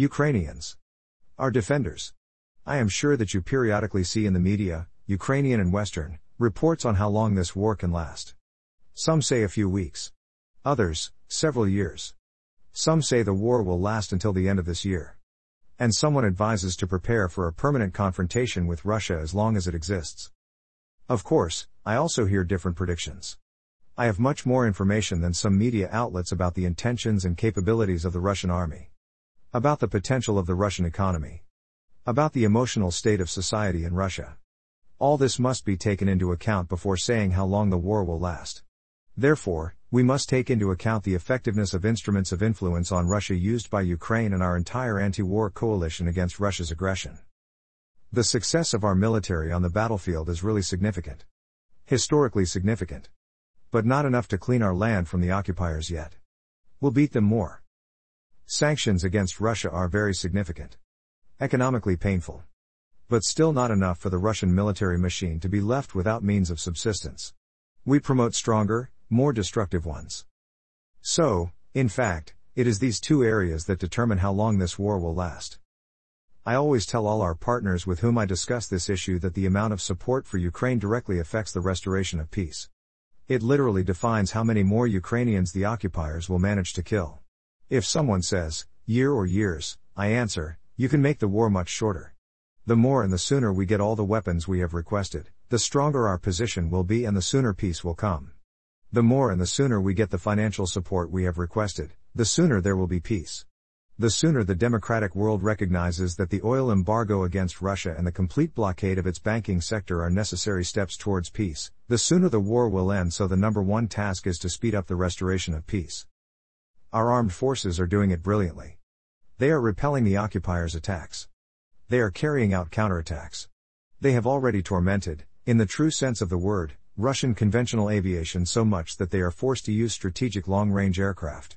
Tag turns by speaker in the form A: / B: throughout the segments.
A: Ukrainians. Our defenders. I am sure that you periodically see in the media, Ukrainian and Western, reports on how long this war can last. Some say a few weeks. Others, several years. Some say the war will last until the end of this year. And someone advises to prepare for a permanent confrontation with Russia as long as it exists. Of course, I also hear different predictions. I have much more information than some media outlets about the intentions and capabilities of the Russian army. About the potential of the Russian economy. About the emotional state of society in Russia. All this must be taken into account before saying how long the war will last. Therefore, we must take into account the effectiveness of instruments of influence on Russia used by Ukraine and our entire anti war coalition against Russia's aggression. The success of our military on the battlefield is really significant. Historically significant. But not enough to clean our land from the occupiers yet. We'll beat them more. Sanctions against Russia are very significant. Economically painful. But still not enough for the Russian military machine to be left without means of subsistence. We promote stronger, more destructive ones. So, in fact, it is these two areas that determine how long this war will last. I always tell all our partners with whom I discuss this issue that the amount of support for Ukraine directly affects the restoration of peace. It literally defines how many more Ukrainians the occupiers will manage to kill. If someone says, year or years, I answer, you can make the war much shorter. The more and the sooner we get all the weapons we have requested, the stronger our position will be and the sooner peace will come. The more and the sooner we get the financial support we have requested, the sooner there will be peace. The sooner the democratic world recognizes that the oil embargo against Russia and the complete blockade of its banking sector are necessary steps towards peace, the sooner the war will end. So, the number one task is to speed up the restoration of peace. Our armed forces are doing it brilliantly. They are repelling the occupiers' attacks. They are carrying out counterattacks. They have already tormented, in the true sense of the word, Russian conventional aviation so much that they are forced to use strategic long range aircraft.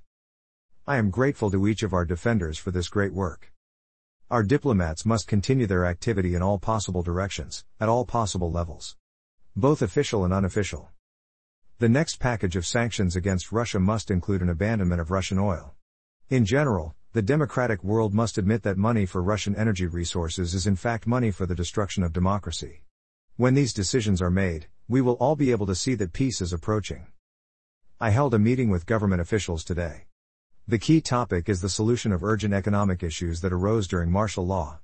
A: I am grateful to each of our defenders for this great work. Our diplomats must continue their activity in all possible directions, at all possible levels. Both official and unofficial. The next package of sanctions against Russia must include an abandonment of Russian oil. In general, the democratic world must admit that money for Russian energy resources is in fact money for the destruction of democracy. When these decisions are made, we will all be able to see that peace is approaching. I held a meeting with government officials today. The key topic is the solution of urgent economic issues that arose during martial law.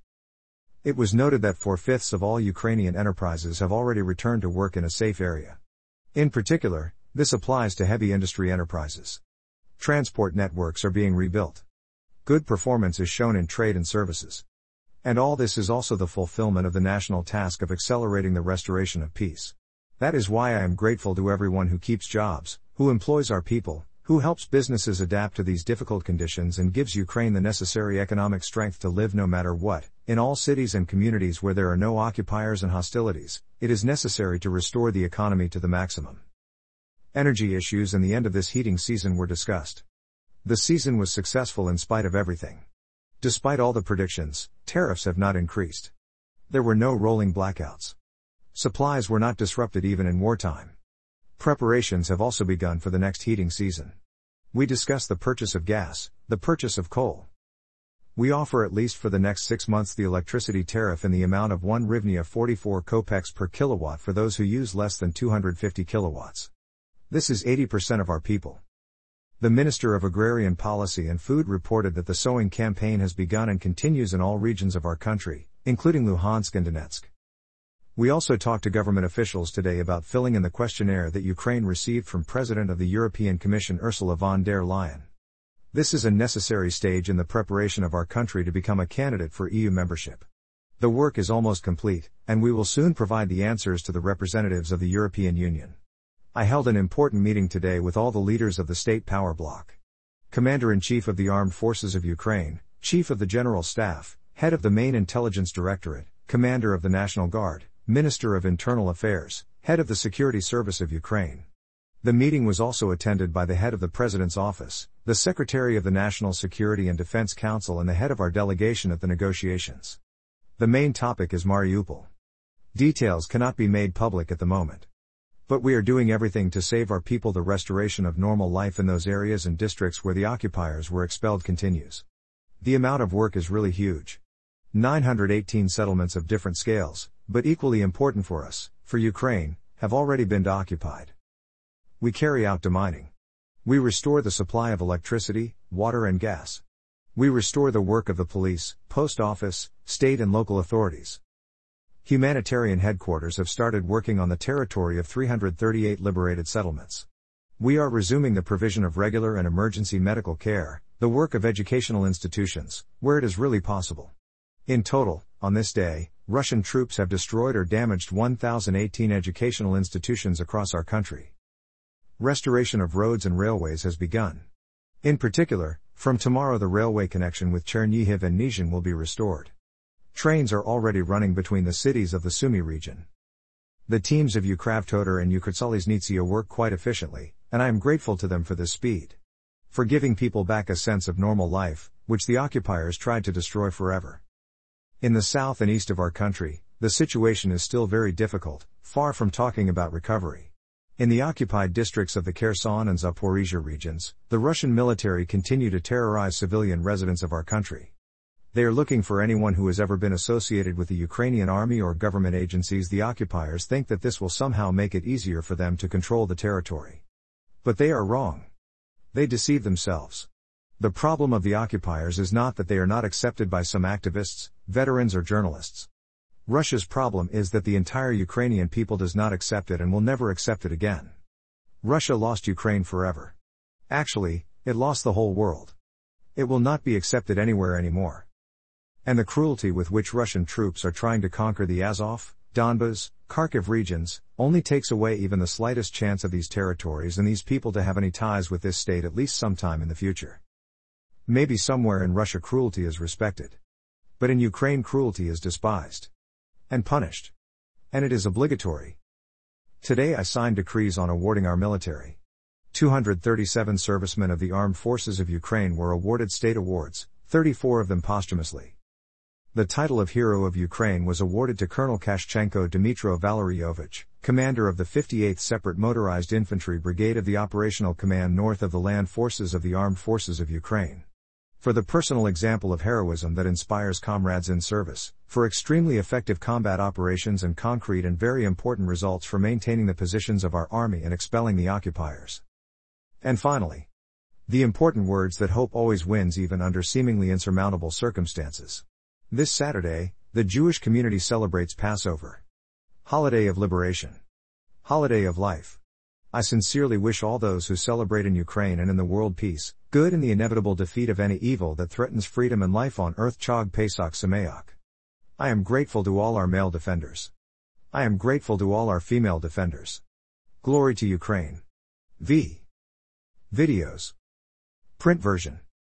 A: It was noted that four fifths of all Ukrainian enterprises have already returned to work in a safe area. In particular, this applies to heavy industry enterprises. Transport networks are being rebuilt. Good performance is shown in trade and services. And all this is also the fulfillment of the national task of accelerating the restoration of peace. That is why I am grateful to everyone who keeps jobs, who employs our people, who helps businesses adapt to these difficult conditions and gives Ukraine the necessary economic strength to live no matter what. In all cities and communities where there are no occupiers and hostilities, it is necessary to restore the economy to the maximum. Energy issues and the end of this heating season were discussed. The season was successful in spite of everything. Despite all the predictions, tariffs have not increased. There were no rolling blackouts. Supplies were not disrupted even in wartime. Preparations have also begun for the next heating season. We discuss the purchase of gas, the purchase of coal. We offer at least for the next six months the electricity tariff in the amount of 1 hryvnia 44 kopecks per kilowatt for those who use less than 250 kilowatts. This is 80% of our people. The Minister of Agrarian Policy and Food reported that the sowing campaign has begun and continues in all regions of our country, including Luhansk and Donetsk. We also talked to government officials today about filling in the questionnaire that Ukraine received from President of the European Commission Ursula von der Leyen. This is a necessary stage in the preparation of our country to become a candidate for EU membership. The work is almost complete, and we will soon provide the answers to the representatives of the European Union. I held an important meeting today with all the leaders of the state power bloc. Commander in Chief of the Armed Forces of Ukraine, Chief of the General Staff, Head of the Main Intelligence Directorate, Commander of the National Guard, Minister of Internal Affairs, Head of the Security Service of Ukraine. The meeting was also attended by the head of the President's office, the Secretary of the National Security and Defense Council, and the head of our delegation at the negotiations. The main topic is Mariupol. Details cannot be made public at the moment. But we are doing everything to save our people. The restoration of normal life in those areas and districts where the occupiers were expelled continues. the amount of work is really huge. 918 settlements of different scales, but equally important for us, for Ukraine, have already been occupied. We carry out demining. We restore the supply of electricity, water and gas. We restore the work of the police, post office, state and local authorities. Humanitarian headquarters have started working on the territory of 338 liberated settlements. We are resuming the provision of regular and emergency medical care, the work of educational institutions, where it is really possible. In total, on this day, Russian troops have destroyed or damaged 1,018 educational institutions across our country. Restoration of roads and railways has begun. In particular, from tomorrow the railway connection with Chernihiv and Nizhyn will be restored. Trains are already running between the cities of the Sumy region. The teams of Ukravtodor and Ukrzaliznytsia work quite efficiently, and I am grateful to them for this speed for giving people back a sense of normal life, which the occupiers tried to destroy forever. In the south and east of our country, the situation is still very difficult, far from talking about recovery. In the occupied districts of the Kherson and Zaporizhia regions, the Russian military continue to terrorize civilian residents of our country. They are looking for anyone who has ever been associated with the Ukrainian army or government agencies. The occupiers think that this will somehow make it easier for them to control the territory. But they are wrong. They deceive themselves. The problem of the occupiers is not that they are not accepted by some activists, veterans, or journalists. Russia's problem is that the entire Ukrainian people does not accept it and will never accept it again. Russia lost Ukraine forever. Actually, it lost the whole world. It will not be accepted anywhere anymore. And the cruelty with which Russian troops are trying to conquer the Azov, Donbas, Kharkiv regions, only takes away even the slightest chance of these territories and these people to have any ties with this state at least sometime in the future. Maybe somewhere in Russia cruelty is respected. But in Ukraine cruelty is despised. And punished. And it is obligatory. Today I signed decrees on awarding our military. 237 servicemen of the armed forces of Ukraine were awarded state awards, 34 of them posthumously. The title of Hero of Ukraine was awarded to Colonel Kashchenko Dmitro Valeryovich, commander of the 58th Separate Motorized Infantry Brigade of the Operational Command North of the Land Forces of the Armed Forces of Ukraine. For the personal example of heroism that inspires comrades in service, for extremely effective combat operations and concrete and very important results for maintaining the positions of our army and expelling the occupiers. And finally, the important words that hope always wins even under seemingly insurmountable circumstances. This Saturday, the Jewish community celebrates Passover. Holiday of Liberation. Holiday of Life. I sincerely wish all those who celebrate in Ukraine and in the world peace, good and the inevitable defeat of any evil that threatens freedom and life on earth Chag Pesach Sameach. I am grateful to all our male defenders. I am grateful to all our female defenders. Glory to Ukraine. V. Videos. Print version.